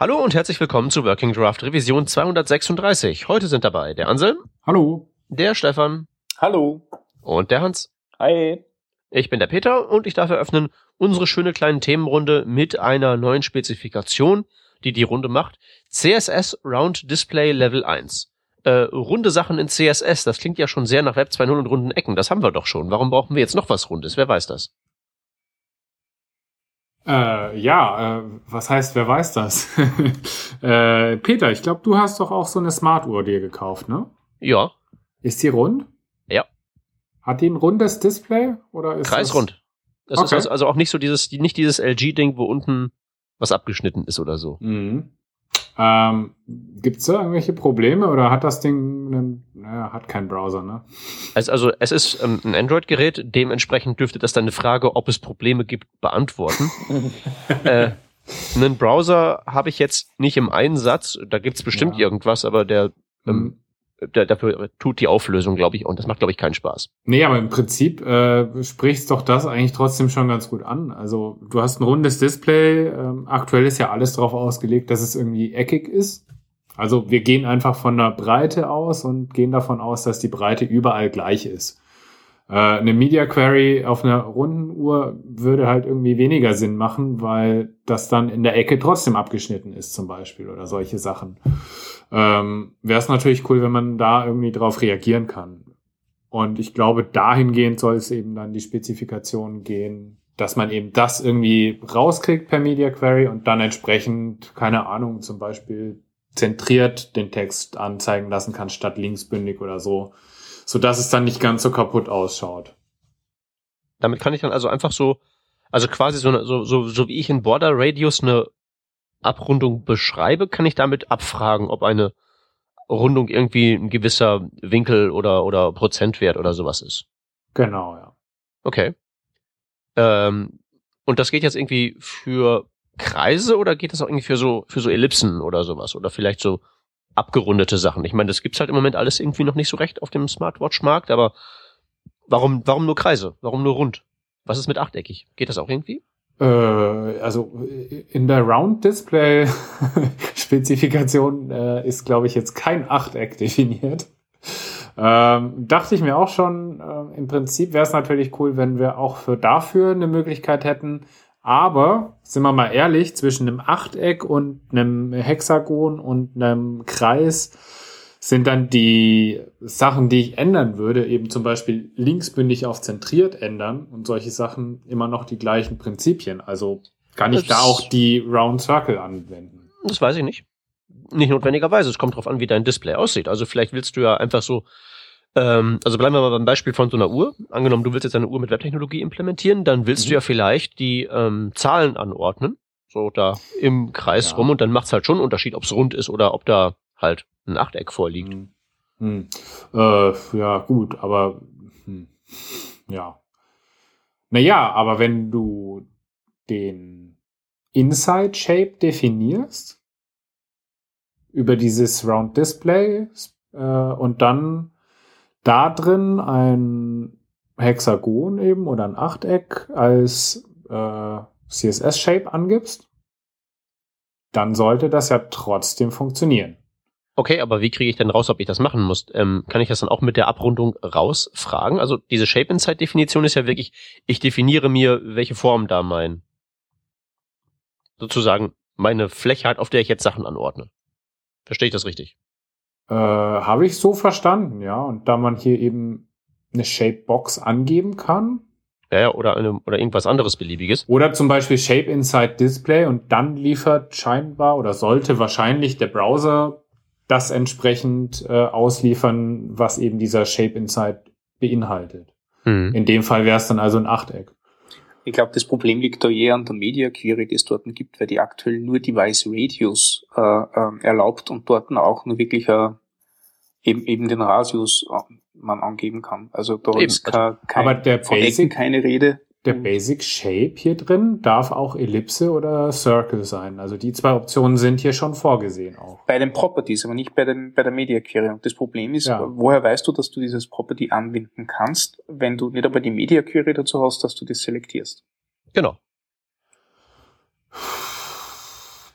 Hallo und herzlich willkommen zu Working Draft Revision 236. Heute sind dabei der Anselm. Hallo. Der Stefan. Hallo. Und der Hans. Hi. Ich bin der Peter und ich darf eröffnen unsere schöne kleine Themenrunde mit einer neuen Spezifikation, die die Runde macht. CSS Round Display Level 1. Äh, runde Sachen in CSS, das klingt ja schon sehr nach Web 2.0 und runden Ecken. Das haben wir doch schon. Warum brauchen wir jetzt noch was Rundes? Wer weiß das? Äh, ja, äh, was heißt, wer weiß das? äh, Peter, ich glaube, du hast doch auch so eine Smartuhr dir gekauft, ne? Ja. Ist die rund? Ja. Hat die ein rundes Display oder ist Kreisrund. Das, Okay. ist also, also auch nicht so dieses, nicht dieses LG-Ding, wo unten was abgeschnitten ist oder so. Das, mhm. ähm, gibt's da irgendwelche Probleme oder hat das Ding, einen, naja, hat keinen Browser, ne? Also, also es ist ähm, ein Android-Gerät, dementsprechend dürfte das deine Frage, ob es Probleme gibt, beantworten. äh, einen Browser habe ich jetzt nicht im Einsatz, da gibt's bestimmt Ja. irgendwas, aber der, ähm, Mhm. der dafür tut die Auflösung, glaube ich, und das macht, glaube ich, keinen Spaß. Nee, aber im Prinzip äh, sprichst doch das eigentlich trotzdem schon ganz gut an. Also du hast ein rundes Display. Ähm, aktuell ist ja alles darauf ausgelegt, dass es irgendwie eckig ist. Also wir gehen einfach von der Breite aus und gehen davon aus, dass die Breite überall gleich ist. Äh, eine Media Query auf einer runden Uhr würde halt irgendwie weniger Sinn machen, weil das dann in der Ecke trotzdem abgeschnitten ist zum Beispiel oder solche Sachen. Ähm, Wäre es natürlich cool, wenn man da irgendwie drauf reagieren kann. Und ich glaube, dahingehend soll es eben dann die Spezifikation gehen, dass man eben das irgendwie rauskriegt per Media Query und dann entsprechend, keine Ahnung, zum Beispiel zentriert den Text anzeigen lassen kann, statt linksbündig oder so, so dass es dann nicht ganz so kaputt ausschaut. Damit kann ich dann also einfach so, also quasi so, eine- so, so, so wie ich in Border Radius eine Abrundung beschreibe, kann ich damit abfragen, ob eine Rundung irgendwie ein gewisser Winkel oder, oder Prozentwert oder sowas ist. Genau, ja. Okay. Ähm, und das geht jetzt irgendwie für Kreise oder geht das auch irgendwie für so, für so Ellipsen oder sowas? Oder vielleicht so abgerundete Sachen? Ich meine, das gibt's halt im Moment alles irgendwie noch nicht so recht auf dem Smartwatch-Markt, aber warum, warum nur Kreise? Warum nur rund? Was ist mit achteckig? Geht das auch irgendwie? Äh, also in der Round Display Spezifikation äh, ist, glaube ich, jetzt kein Achteck definiert. Ähm, dachte ich mir auch schon, äh, im Prinzip wäre es natürlich cool, wenn wir auch für dafür eine Möglichkeit hätten. Aber, sind wir mal ehrlich, zwischen einem Achteck und einem Hexagon und einem Kreis sind dann die Sachen, die ich ändern würde, eben zum Beispiel linksbündig auf zentriert ändern und solche Sachen immer noch die gleichen Prinzipien. Also kann ich Das- da auch die Round Circle anwenden. Das weiß ich nicht. Nicht notwendigerweise. Es kommt drauf an, wie dein Display aussieht. Also vielleicht willst du ja einfach so, ähm, also bleiben wir mal beim Beispiel von so einer Uhr. Angenommen, du willst jetzt eine Uhr mit Webtechnologie implementieren, dann willst Mhm. du ja vielleicht die ähm, Zahlen anordnen. So da im Kreis Ja. rum und dann macht's halt schon einen Unterschied, ob es rund ist oder ob da halt ein Achteck vorliegt. Hm. Hm. Äh, ja, gut, aber hm. ja. Naja, aber wenn du den Inside Shape definierst über dieses Round Display äh, und dann da drin ein Hexagon eben oder ein Achteck als äh, CSS Shape angibst, dann sollte das ja trotzdem funktionieren. Okay, aber wie kriege ich denn raus, ob ich das machen muss? Ähm, kann ich das dann auch mit der Abrundung rausfragen? Also diese Shape-Inside-Definition ist ja wirklich, ich definiere mir, welche Form da mein, sozusagen meine Fläche hat, auf der ich jetzt Sachen anordne. Verstehe ich das richtig? Äh, Habe ich so verstanden, ja. Und da man hier eben eine Shapebox angeben kann Ja, oder, eine, oder irgendwas anderes beliebiges. oder zum Beispiel Shape Inside Display und dann liefert scheinbar oder sollte wahrscheinlich der Browser das entsprechend äh, ausliefern, was eben dieser Shape Inside beinhaltet. Hm. In dem Fall wäre es dann also ein Achteck. Ich glaube, das Problem liegt da eher an der Media Query, die es dort gibt, weil die aktuell nur Device Radius äh, ähm, erlaubt und dort auch nur wirklich äh, eben, eben den Radius äh, man angeben kann. Also da Eben, ist kein, kein, Aber der von Ecken keine Rede. Der Mhm. Basic Shape hier drin darf auch Ellipse oder Circle sein. Also die zwei Optionen sind hier schon vorgesehen auch. Bei den Properties, aber nicht bei, den, bei der Media Query. Und das Problem ist, Ja. woher weißt du, dass du dieses Property anwenden kannst, wenn du nicht aber die Media Query dazu hast, dass du das selektierst? Genau.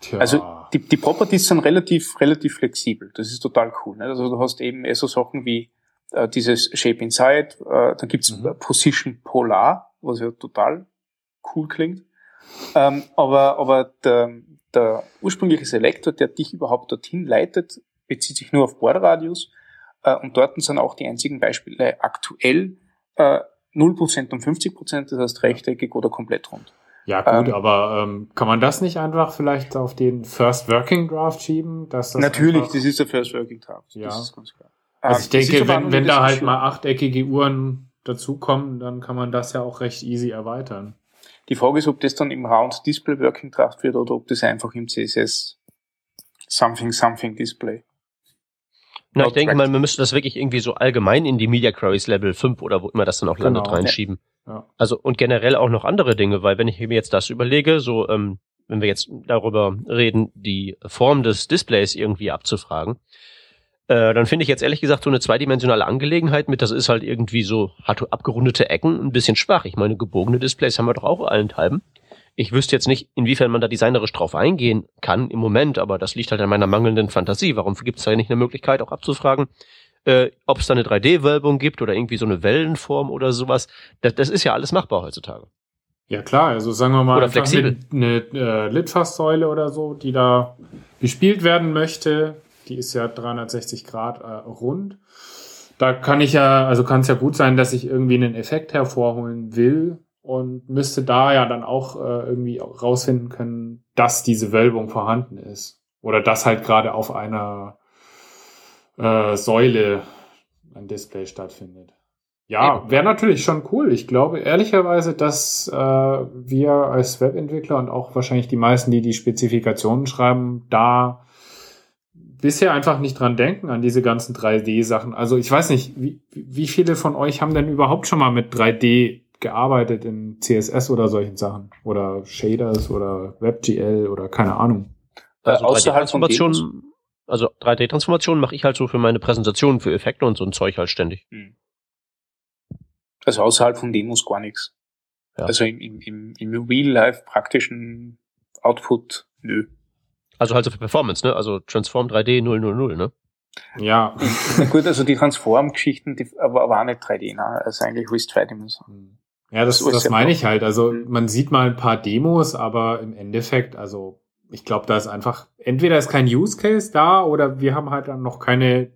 Tja. Also die, die Properties sind relativ, relativ flexibel. Das ist total cool. Ne? Also du hast eben eher so Sachen wie äh, dieses Shape Inside, äh, dann gibt's mhm. Position Polar, was ja total cool klingt. Ähm, aber aber der, der ursprüngliche Selektor, der dich überhaupt dorthin leitet, bezieht sich nur auf Bordradius. Äh, und dort sind auch die einzigen Beispiele aktuell äh, 0% und 50%, das heißt rechteckig oder komplett rund. Ja gut, ähm, aber ähm, kann man das nicht einfach vielleicht auf den First Working Draft schieben? Dass das natürlich, das ist der First Working Draft. Ja. Das ist ganz klar. Also ich ähm, denke, wenn, wenn da halt mal achteckige Uhren dazukommen, dann kann man das ja auch recht easy erweitern. Die Frage ist, ob das dann im Round Display Working Draft wird oder ob das einfach im CSS Something Something Display na, ich denke mal, man müsste das wirklich irgendwie so allgemein in die Media Queries Level 5 oder wo immer das dann auch landet genau, reinschieben. Ja. Also und generell auch noch andere Dinge, weil wenn ich mir jetzt das überlege, so ähm, wenn wir jetzt darüber reden, die Form des Displays irgendwie abzufragen, äh, dann finde ich jetzt ehrlich gesagt so eine zweidimensionale Angelegenheit mit, das ist halt irgendwie so, hat abgerundete Ecken, ein bisschen schwach. Ich meine, gebogene Displays haben wir doch auch allenthalben. Ich wüsste jetzt nicht, inwiefern man da designerisch drauf eingehen kann im Moment, aber das liegt halt an meiner mangelnden Fantasie. Warum gibt es da nicht eine Möglichkeit, auch abzufragen, äh, ob es da eine 3D-Wölbung gibt oder irgendwie so eine Wellenform oder sowas? Das, das ist ja alles machbar heutzutage. Ja klar, also sagen wir mal oder flexibel. eine, eine äh, Litfaßsäule oder so, die da gespielt werden möchte, die ist ja 360 Grad äh, rund. Da kann ich ja, also kann es ja gut sein, dass ich irgendwie einen Effekt hervorholen will, und müsste da ja dann auch äh, irgendwie rausfinden können, dass diese Wölbung vorhanden ist. Oder dass halt gerade auf einer äh, Säule ein Display stattfindet. Ja, wäre natürlich schon cool. Ich glaube ehrlicherweise, dass äh, wir als Webentwickler und auch wahrscheinlich die meisten, die die Spezifikationen schreiben, da bisher einfach nicht dran denken an diese ganzen 3D-Sachen. Also ich weiß nicht, wie, wie viele von euch haben denn überhaupt schon mal mit 3D gearbeitet in CSS oder solchen Sachen oder Shaders oder WebGL oder keine Ahnung. Also 3D-Transformation, also 3D-Transformation mache ich halt so für meine Präsentationen für Effekte und so ein Zeug halt ständig. Hm. Also außerhalb von Demos gar nichts. Ja. Also im, im, im Real-Life praktischen Output, nö. Also halt so für Performance, ne? Also Transform 3D 000, ne? Ja. Gut, also die Transform-Geschichten, die aber war nicht 3D, ne? Also eigentlich alles zweidimensional. Hm. Ja, das, das, das meine ich halt. Also mhm. man sieht mal ein paar Demos, aber im Endeffekt, also ich glaube, da ist einfach, entweder ist kein Use Case da oder wir haben halt dann noch keine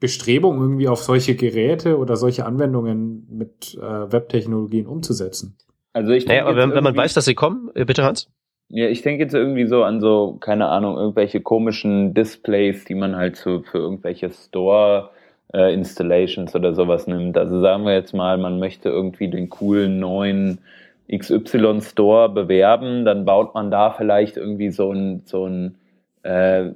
Bestrebung, irgendwie auf solche Geräte oder solche Anwendungen mit äh, Webtechnologien umzusetzen. Also ich naja, aber wenn, wenn man weiß, dass sie kommen, äh, bitte Hans. Ja, ich denke jetzt irgendwie so an so, keine Ahnung, irgendwelche komischen Displays, die man halt so für irgendwelche Store äh, Installations oder sowas nimmt. Also sagen wir jetzt mal, man möchte irgendwie den coolen neuen XY Store bewerben, dann baut man da vielleicht irgendwie so ein, so ein äh,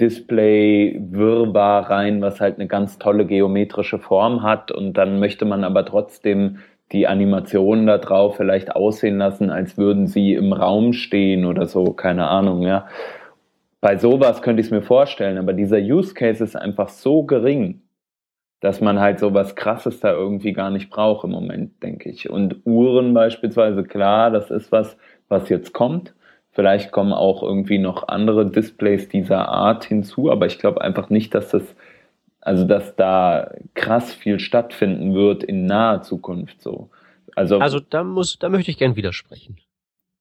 Display-Wirrbar rein, was halt eine ganz tolle geometrische Form hat und dann möchte man aber trotzdem die Animationen da drauf vielleicht aussehen lassen, als würden sie im Raum stehen oder so, keine Ahnung, ja. Bei sowas könnte ich es mir vorstellen, aber dieser Use Case ist einfach so gering, dass man halt so was Krasses da irgendwie gar nicht braucht im Moment, denke ich. Und Uhren beispielsweise, klar, das ist was, was jetzt kommt. Vielleicht kommen auch irgendwie noch andere Displays dieser Art hinzu, aber ich glaube einfach nicht, dass das, also dass da krass viel stattfinden wird in naher Zukunft so. Also, also da muss, da möchte ich gern widersprechen.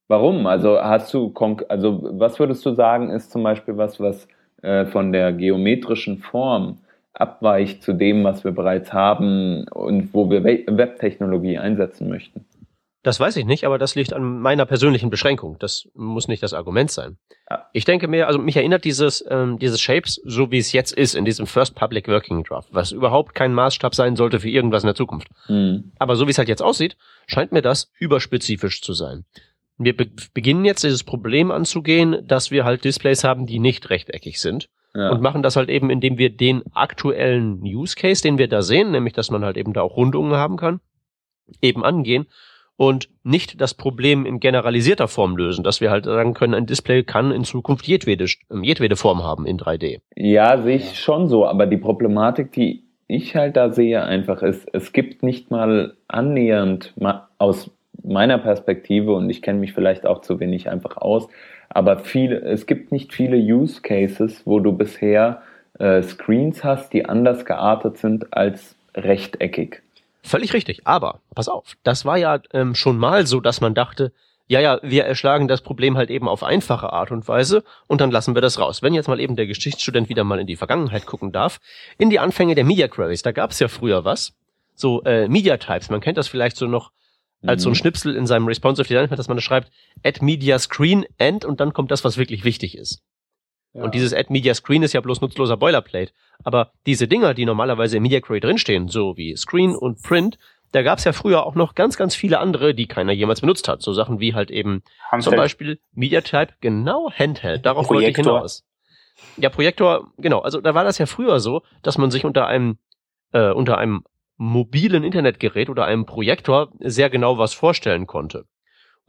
Warum? Also hast du, also was würdest du sagen, ist zum Beispiel was, was äh, von der geometrischen Form abweicht zu dem, was wir bereits haben und wo wir Webtechnologie einsetzen möchten? Das weiß ich nicht, aber das liegt an meiner persönlichen Beschränkung. Das muss nicht das Argument sein. Ja. Ich denke mir, also mich erinnert dieses, ähm, dieses Shapes, so wie es jetzt ist, in diesem First Public Working Draft, was überhaupt kein Maßstab sein sollte für irgendwas in der Zukunft. Mhm. Aber so wie es halt jetzt aussieht, scheint mir das überspezifisch zu sein. Wir be beginnen jetzt dieses Problem anzugehen, dass wir halt Displays haben, die nicht rechteckig sind ja. und machen das halt eben, indem wir den aktuellen Use Case, den wir da sehen, nämlich dass man halt eben da auch Rundungen haben kann, eben angehen und nicht das Problem in generalisierter Form lösen, dass wir halt sagen können, ein Display kann in Zukunft jedwede, ähm, jedwede Form haben in 3D. Ja, sehe ich schon so, aber die Problematik, die ich halt da sehe, einfach ist, es gibt nicht mal annähernd aus meiner Perspektive, und ich kenne mich vielleicht auch zu wenig einfach aus, Aber viele, es gibt nicht viele Use Cases, wo du bisher äh, Screens hast, die anders geartet sind als rechteckig. Völlig richtig. Aber pass auf, das war ja ähm, schon mal so, dass man dachte, ja, ja, wir erschlagen das Problem halt eben auf einfache Art und Weise und dann lassen wir das raus. Wenn jetzt mal eben der Geschichtsstudent wieder mal in die Vergangenheit gucken darf, in die Anfänge der Media Queries, da gab es ja früher was, so äh, Media Types, man kennt das vielleicht so noch als so ein mhm. Schnipsel in seinem responsive Design, dass man da schreibt, add media screen end und dann kommt das, was wirklich wichtig ist. Ja. Und dieses add media screen ist ja bloß nutzloser Boilerplate. Aber diese Dinger, die normalerweise im Media Query drinstehen, so wie Screen und Print, da gab es ja früher auch noch ganz, ganz viele andere, die keiner jemals benutzt hat. So Sachen wie halt eben Handheld. zum Beispiel MediaType, genau Handheld. Darauf Projektor. wollte ich hinaus. Ja, Projektor, genau. Also da war das ja früher so, dass man sich unter einem äh, unter einem mobilen Internetgerät oder einem Projektor sehr genau was vorstellen konnte.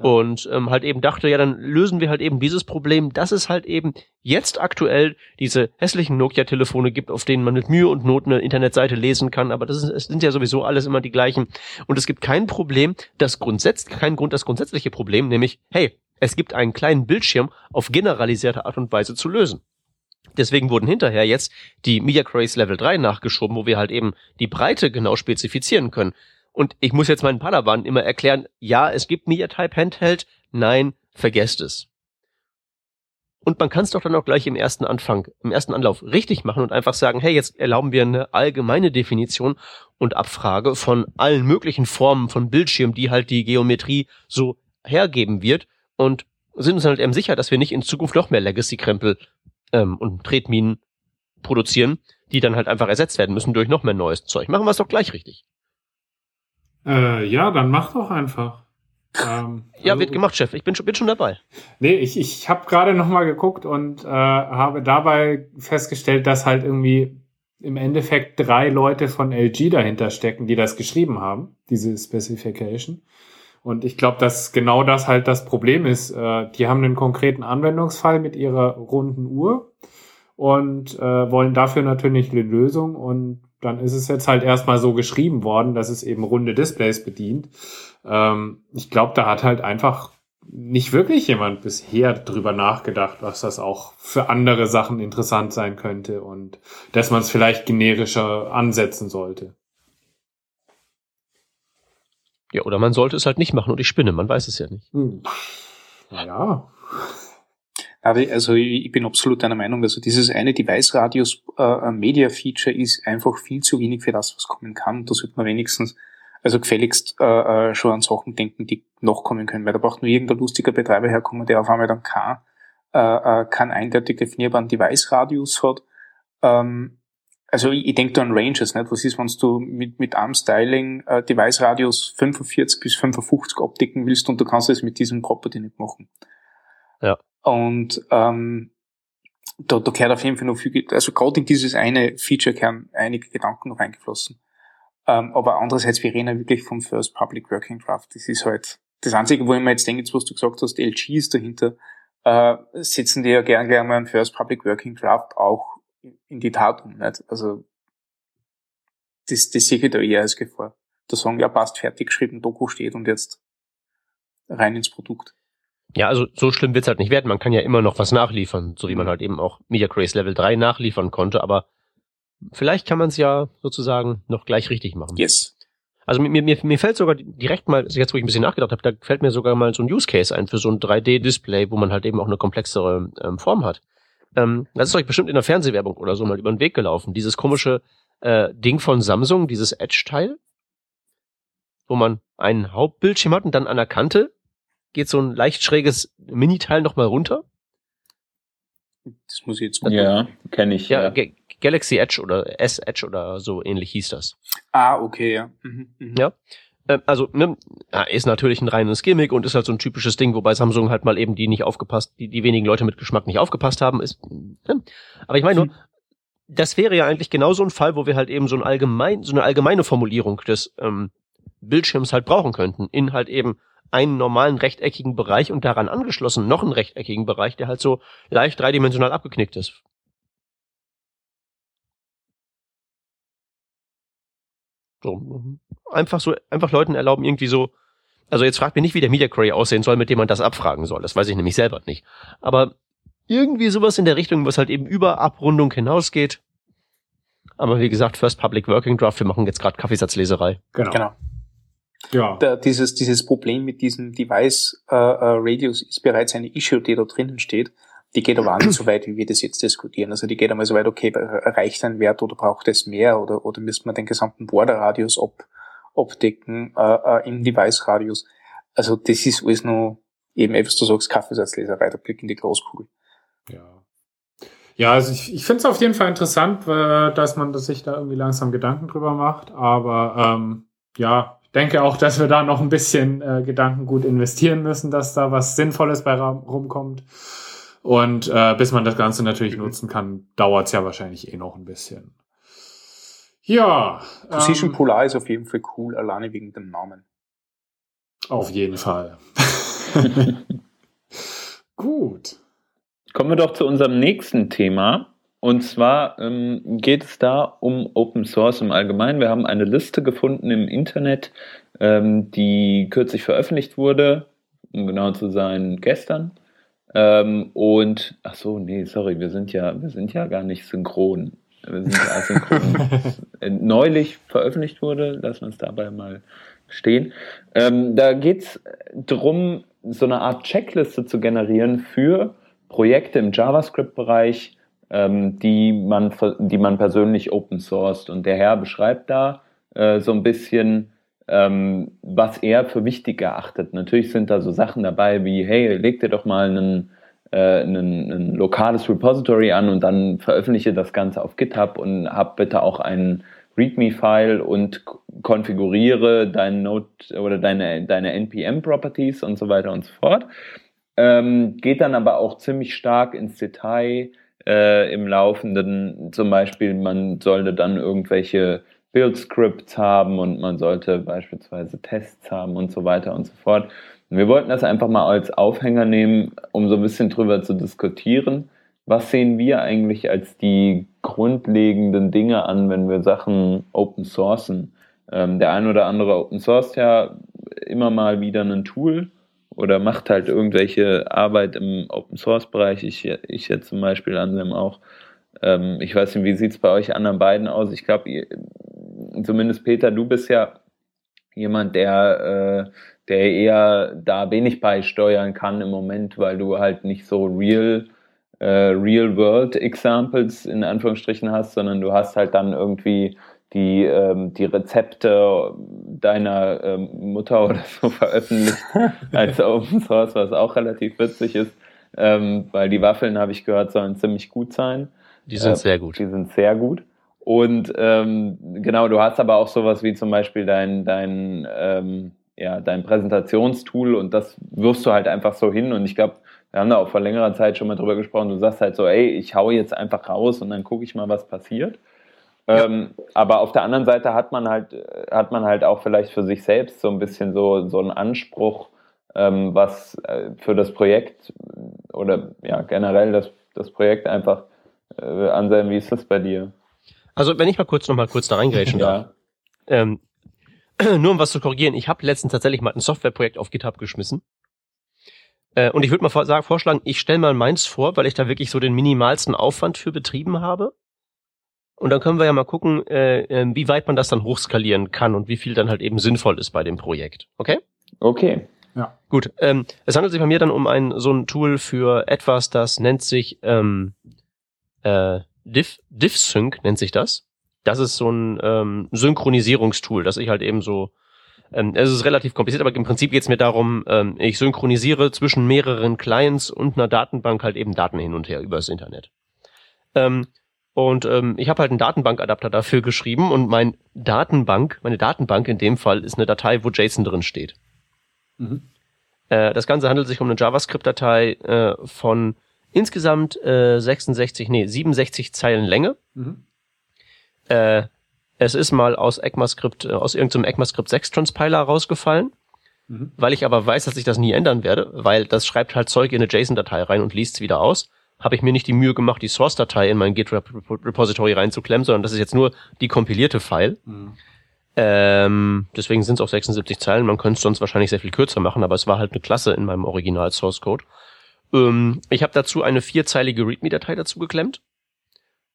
Und ähm, halt eben dachte, ja, dann lösen wir halt eben dieses Problem, dass es halt eben jetzt aktuell diese hässlichen Nokia-Telefone gibt, auf denen man mit Mühe und Not eine Internetseite lesen kann, aber das ist, es sind ja sowieso alles immer die gleichen. Und es gibt kein Problem, das grundsätzlich, kein Grund, das grundsätzliche Problem, nämlich, hey, es gibt einen kleinen Bildschirm auf generalisierte Art und Weise zu lösen. Deswegen wurden hinterher jetzt die Media Queries Level 3 nachgeschoben, wo wir halt eben die Breite genau spezifizieren können. Und ich muss jetzt meinen Padawan immer erklären, ja, es gibt MediaType Handheld, nein, vergesst es. Und man kann es doch dann auch gleich im ersten Anfang, im ersten Anlauf richtig machen und einfach sagen, hey, jetzt erlauben wir eine allgemeine Definition und Abfrage von allen möglichen Formen von Bildschirm, die halt die Geometrie so hergeben wird und sind uns halt eben sicher, dass wir nicht in Zukunft noch mehr Legacy-Krempel ähm, und Tretminen produzieren, die dann halt einfach ersetzt werden müssen durch noch mehr neues Zeug. Machen wir es doch gleich richtig. Äh, ja, dann mach doch einfach. Ähm, ja, also, wird gemacht, Chef. Ich bin schon, bin schon dabei. Nee, ich, ich habe gerade noch mal geguckt und äh, habe dabei festgestellt, dass halt irgendwie im Endeffekt drei Leute von LG dahinter stecken, die das geschrieben haben, diese Specification. Und ich glaube, dass genau das halt das Problem ist. Äh, die haben einen konkreten Anwendungsfall mit ihrer runden Uhr und äh, wollen dafür natürlich eine Lösung und dann ist es jetzt halt erstmal so geschrieben worden, dass es eben runde Displays bedient. Ähm, ich glaube, da hat halt einfach nicht wirklich jemand bisher drüber nachgedacht, was das auch für andere Sachen interessant sein könnte und dass man es vielleicht generischer ansetzen sollte. Ja, oder man sollte es halt nicht machen und ich spinne, man weiß es ja nicht. Hm. Ja. Also ich bin absolut einer Meinung, also dieses eine Device-Radius äh, ist einfach viel zu wenig für das, was kommen kann. Da sollte man wenigstens also gefälligst äh, äh, schon an Sachen denken, die noch kommen können, weil da braucht nur irgendein lustiger Betreiber herkommen, der auf einmal dann kein, äh, äh keinen eindeutig definierbaren Device-Radius hat. Ähm, also ich, ich denke da an Ranges, nicht? Was ist, wenn du mit, mit Arm-Styling äh, Device-Radius 45 bis 55 abdecken willst und du kannst es mit diesem Property nicht machen. Ja. Und ähm, da, da gehört auf jeden Fall noch viel, also gerade in dieses eine Feature gehören einige Gedanken noch eingeflossen. Ähm, aber andererseits, wir reden ja wirklich vom First Public Working Draft. Das ist halt das Einzige, wo ich mir jetzt denke, jetzt was du gesagt hast, LG ist dahinter, äh, setzen die ja gern gern mal einen First Public Working Draft auch in die Tat um. Nicht? Also das, das sehe ich da eher als Gefahr. Da sagen, ja, passt, fertig geschrieben, Doku steht und jetzt rein ins Produkt. Ja, also so schlimm wird's halt nicht werden. Man kann ja immer noch was nachliefern, so wie man halt eben auch Media Craze Level 3 nachliefern konnte, aber vielleicht kann man es ja sozusagen noch gleich richtig machen. Yes. Also mir, mir, mir fällt sogar direkt mal, jetzt wo ich ein bisschen nachgedacht habe, da fällt mir sogar mal so ein Use Case ein für so ein 3D-Display, wo man halt eben auch eine komplexere ähm, Form hat. Ähm, das ist euch bestimmt in der Fernsehwerbung oder so mal über den Weg gelaufen. Dieses komische äh, Ding von Samsung, dieses Edge-Teil, wo man einen Hauptbildschirm hat und dann an der Kante geht so ein leicht schräges Miniteil nochmal runter. Das muss ich jetzt gucken. Ja, kenne ich. Ja, ja. Galaxy Edge oder S-Edge oder so ähnlich hieß das. Ah, okay, ja. Mhm, mh. Ja. Ähm, also, ne, ist natürlich ein reines Gimmick und ist halt so ein typisches Ding, wobei Samsung halt mal eben die nicht aufgepasst, die, die wenigen Leute mit Geschmack nicht aufgepasst haben, ist. Ne? Aber ich meine nur, hm. das wäre ja eigentlich genau so ein Fall, wo wir halt eben so ein allgemein, so eine allgemeine Formulierung des ähm, Bildschirms halt brauchen könnten, in halt eben einen normalen rechteckigen Bereich und daran angeschlossen noch einen rechteckigen Bereich, der halt so leicht dreidimensional abgeknickt ist. So, einfach so, einfach Leuten erlauben, irgendwie so also jetzt fragt mich nicht, wie der Media Query aussehen soll, mit dem man das abfragen soll. Das weiß ich nämlich selber nicht. Aber irgendwie sowas in der Richtung, was halt eben über Abrundung hinausgeht. Aber wie gesagt, First Public Working Draft, wir machen jetzt gerade Kaffeesatzleserei. Genau. Genau. Ja. Da, dieses, dieses Problem mit diesem Device äh, äh, Radius ist bereits eine Issue, die da drinnen steht. Die geht aber auch nicht so weit, wie wir das jetzt diskutieren. Also die geht einmal so weit, okay, reicht ein Wert oder braucht es mehr oder, oder müsste man den gesamten Border-Radius ab, abdecken äh, äh, im Device-Radius. Also das ist alles nur eben, etwas, du sagst, Kaffeesatzleserei, der Blick in die Großkugel. Ja. Ja, also ich, ich finde es auf jeden Fall interessant, äh, dass man dass sich da irgendwie langsam Gedanken drüber macht. Aber ähm, ja, denke auch, dass wir da noch ein bisschen äh, Gedanken gut investieren müssen, dass da was Sinnvolles bei rum- rumkommt. Und äh, bis man das Ganze natürlich nutzen kann, dauert es ja wahrscheinlich eh noch ein bisschen. Ja. Position ähm, Polar ist auf jeden Fall cool, alleine wegen dem Namen. Auf jeden Fall. Gut. Kommen wir doch zu unserem nächsten Thema. Und zwar ähm, geht es da um Open Source im Allgemeinen. Wir haben eine Liste gefunden im Internet, ähm, die kürzlich veröffentlicht wurde, um genau zu sein, gestern. Ähm, und ach so, nee, sorry, wir sind ja, wir sind ja gar nicht synchron. Wir sind ja asynchron. Äh, Neulich veröffentlicht wurde, lassen wir es dabei mal stehen. Ähm, da geht es darum, so eine Art Checkliste zu generieren für Projekte im JavaScript-Bereich, ähm, die, man, die man persönlich open sourced. Und der Herr beschreibt da äh, so ein bisschen, ähm, was er für wichtig erachtet. Natürlich sind da so Sachen dabei wie, hey, leg dir doch mal einen, äh, einen, ein lokales Repository an und dann veröffentliche das Ganze auf GitHub und hab bitte auch einen README-File und konfiguriere dein Node oder deine, deine NPM-Properties und so weiter und so fort. Ähm, geht dann aber auch ziemlich stark ins Detail äh, im Laufenden. Zum Beispiel, man sollte dann irgendwelche Build-Scripts haben und man sollte beispielsweise Tests haben und so weiter und so fort. Und wir wollten das einfach mal als Aufhänger nehmen, um so ein bisschen drüber zu diskutieren. Was sehen wir eigentlich als die grundlegenden Dinge an, wenn wir Sachen open sourcen? Ähm, der ein oder andere open sourced ja immer mal wieder ein Tool oder macht halt irgendwelche Arbeit im Open Source Bereich. Ich, ich jetzt zum Beispiel Anselm auch. Ähm, ich weiß nicht, wie sieht's bei euch anderen beiden aus? Ich glaube, zumindest Peter, du bist ja jemand, der, äh, der eher da wenig beisteuern kann im Moment, weil du halt nicht so real, äh, real world Examples in Anführungsstrichen hast, sondern du hast halt dann irgendwie die, ähm, die Rezepte deiner ähm, Mutter oder so veröffentlicht als Open Source, was auch relativ witzig ist, ähm, weil die Waffeln, habe ich gehört, sollen ziemlich gut sein. Die sind Äh, sehr gut. Die sind sehr gut. Und ähm, genau, du hast aber auch sowas wie zum Beispiel dein, dein, ähm, ja, dein Präsentationstool und das wirfst du halt einfach so hin. Und ich glaube, wir haben da auch vor längerer Zeit schon mal drüber gesprochen. Du sagst halt so, ey, ich hau jetzt einfach raus und dann gucke ich mal, was passiert. Ähm, aber auf der anderen Seite hat man halt, hat man halt auch vielleicht für sich selbst so ein bisschen so, so einen Anspruch, ähm, was äh, für das Projekt oder ja generell das, das Projekt einfach äh, Anselm, wie ist das bei dir? Also wenn ich mal kurz noch mal kurz da reingrätschen darf. Ähm, nur um was zu korrigieren, ich habe letztens tatsächlich mal ein Softwareprojekt auf GitHub geschmissen. Äh, und ich würde mal vor, sagen, vorschlagen, ich stelle mal meins vor, weil ich da wirklich so den minimalsten Aufwand für betrieben habe. Und dann können wir ja mal gucken, äh, äh, wie weit man das dann hochskalieren kann und wie viel dann halt eben sinnvoll ist bei dem Projekt. Okay? Okay. Gut. Ähm, es handelt sich bei mir dann um ein so ein Tool für etwas, das nennt sich ähm, äh, Diff, DiffSync nennt sich das. Das ist so ein ähm, Synchronisierungstool, das ich halt eben so. Ähm, es ist relativ kompliziert, aber im Prinzip geht es mir darum, ähm, ich synchronisiere zwischen mehreren Clients und einer Datenbank halt eben Daten hin und her übers Internet. Ähm, und ähm, ich habe halt einen Datenbankadapter dafür geschrieben und mein Datenbank, meine Datenbank in dem Fall ist eine Datei, wo JSON drin steht. Mhm. Äh, das Ganze handelt sich um eine JavaScript-Datei äh, von insgesamt äh, 66, nee, 67 Zeilen Länge. Mhm. Äh, es ist mal aus ECMAScript, äh, aus irgendeinem ECMAScript 6 Transpiler rausgefallen, Mhm. weil ich aber weiß, dass ich das nie ändern werde, weil das schreibt halt Zeug in eine JSON-Datei rein und liest es wieder aus. Habe ich mir nicht die Mühe gemacht, die Source-Datei in mein Git-Repository reinzuklemmen, sondern das ist jetzt nur die kompilierte File. Mhm. Ähm, deswegen sind es auch 76 Zeilen. Man könnte es sonst wahrscheinlich sehr viel kürzer machen, aber es war halt eine Klasse in meinem Original Source Code. Ähm, ich habe dazu eine vierzeilige README-Datei dazu geklemmt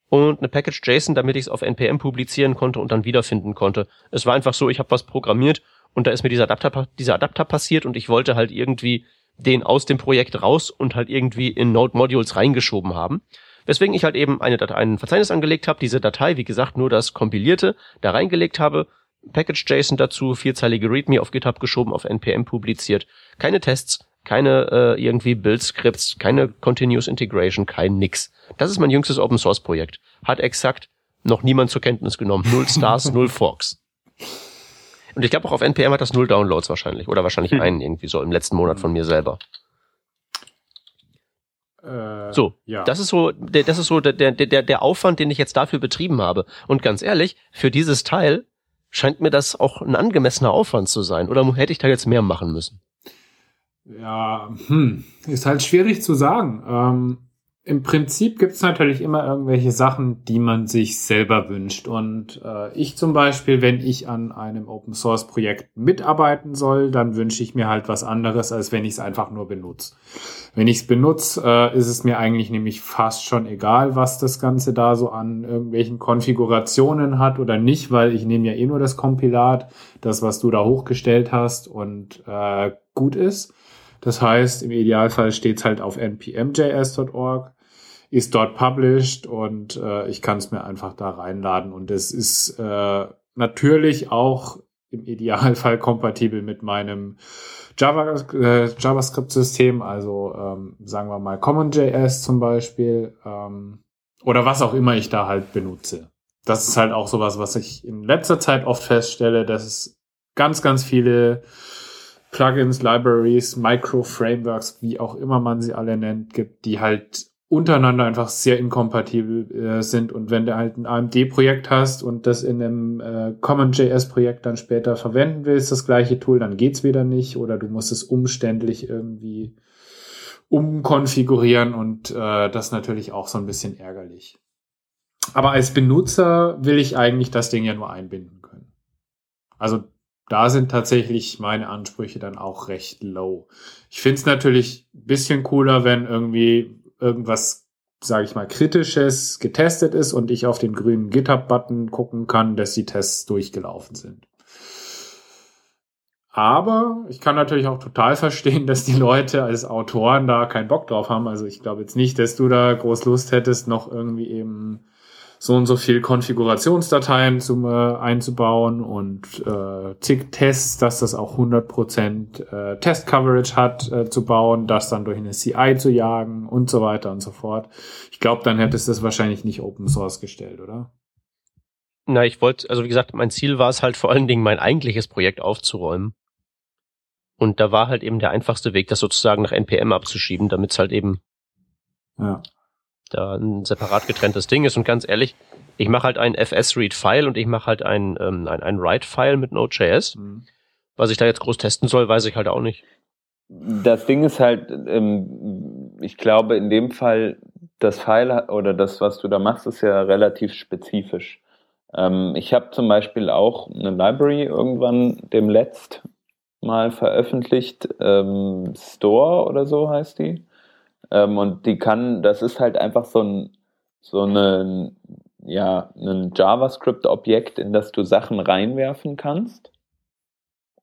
und eine Package JSON, damit ich es auf NPM publizieren konnte und dann wiederfinden konnte. Es war einfach so, ich habe was programmiert und da ist mir dieser Adapter, dieser Adapter passiert und ich wollte halt irgendwie den aus dem Projekt raus und halt irgendwie in Node Modules reingeschoben haben. Weswegen ich halt eben eine Datei, ein Verzeichnis angelegt habe, diese Datei, wie gesagt, nur das kompilierte, da reingelegt habe, Package JSON dazu, vierzeilige README auf GitHub geschoben, auf NPM publiziert. Keine Tests, keine äh, irgendwie Build-Scripts, keine Continuous Integration, kein nix. Das ist mein jüngstes Open Source Projekt. Hat exakt noch niemand zur Kenntnis genommen. Null Stars, null Forks. Und ich glaube auch auf NPM hat das null Downloads wahrscheinlich. Oder wahrscheinlich hm. einen irgendwie so im letzten Monat von mir selber. Äh, so, ja. das ist so, der, das ist so der, der, der, der Aufwand, den ich jetzt dafür betrieben habe. Und ganz ehrlich, für dieses Teil scheint mir das auch ein angemessener Aufwand zu sein. Oder hätte ich da jetzt mehr machen müssen? Ja, hm, ist halt schwierig zu sagen. Ähm, Im Prinzip gibt es natürlich immer irgendwelche Sachen, die man sich selber wünscht. Und äh, ich zum Beispiel, wenn ich an einem Open Source Projekt mitarbeiten soll, dann wünsche ich mir halt was anderes, als wenn ich es einfach nur benutze. Wenn ich es benutze, äh, ist es mir eigentlich nämlich fast schon egal, was das Ganze da so an irgendwelchen Konfigurationen hat oder nicht, weil ich nehme ja eh nur das Kompilat, das, was du da hochgestellt hast und äh, gut ist. Das heißt, im Idealfall steht's halt auf npmjs.org, ist dort published und äh, ich kann es mir einfach da reinladen. Und es ist äh, natürlich auch im Idealfall kompatibel mit meinem Java, äh, JavaScript-System, also ähm, sagen wir mal CommonJS zum Beispiel ähm, oder was auch immer ich da halt benutze. Das ist halt auch sowas, was ich in letzter Zeit oft feststelle, dass es ganz, ganz viele Plugins, Libraries, Micro-Frameworks, wie auch immer man sie alle nennt, gibt, die halt untereinander einfach sehr inkompatibel äh, sind. Und wenn du halt ein AMD-Projekt hast und das in einem äh, CommonJS-Projekt dann später verwenden willst, das gleiche Tool, dann geht's wieder nicht oder du musst es umständlich irgendwie umkonfigurieren und äh, das natürlich auch so ein bisschen ärgerlich. Aber als Benutzer will ich eigentlich das Ding ja nur einbinden können. Also da sind tatsächlich meine Ansprüche dann auch recht low. Ich finde es natürlich ein bisschen cooler, wenn irgendwie irgendwas, sage ich mal, kritisches getestet ist und ich auf den grünen GitHub-Button gucken kann, dass die Tests durchgelaufen sind. Aber ich kann natürlich auch total verstehen, dass die Leute als Autoren da keinen Bock drauf haben. Also ich glaube jetzt nicht, dass du da groß Lust hättest, noch irgendwie eben so und so viel Konfigurationsdateien zum, äh, einzubauen und äh, zig Tests, dass das auch 100% äh, Test-Coverage hat, äh, zu bauen, das dann durch eine CI zu jagen und so weiter und so fort. Ich glaube, dann hättest du das wahrscheinlich nicht Open Source gestellt, oder? Na, ich wollte, also wie gesagt, mein Ziel war es halt vor allen Dingen, mein eigentliches Projekt aufzuräumen. Und da war halt eben der einfachste Weg, das sozusagen nach NPM abzuschieben, damit es halt eben ja da ein separat getrenntes Ding ist. Und ganz ehrlich, ich mache halt ein FS-Read-File und ich mache halt ein, ähm, ein, ein Write-File mit Node.js. Mhm. Was ich da jetzt groß testen soll, weiß ich halt auch nicht. Das Ding ist halt, ähm, ich glaube, in dem Fall, das File oder das, was du da machst, ist ja relativ spezifisch. Ähm, ich habe zum Beispiel auch eine Library irgendwann dem letzt mal veröffentlicht, ähm, Store oder so heißt die. Ähm, und die kann, das ist halt einfach so ein, so ein, ja, ein JavaScript-Objekt, in das du Sachen reinwerfen kannst.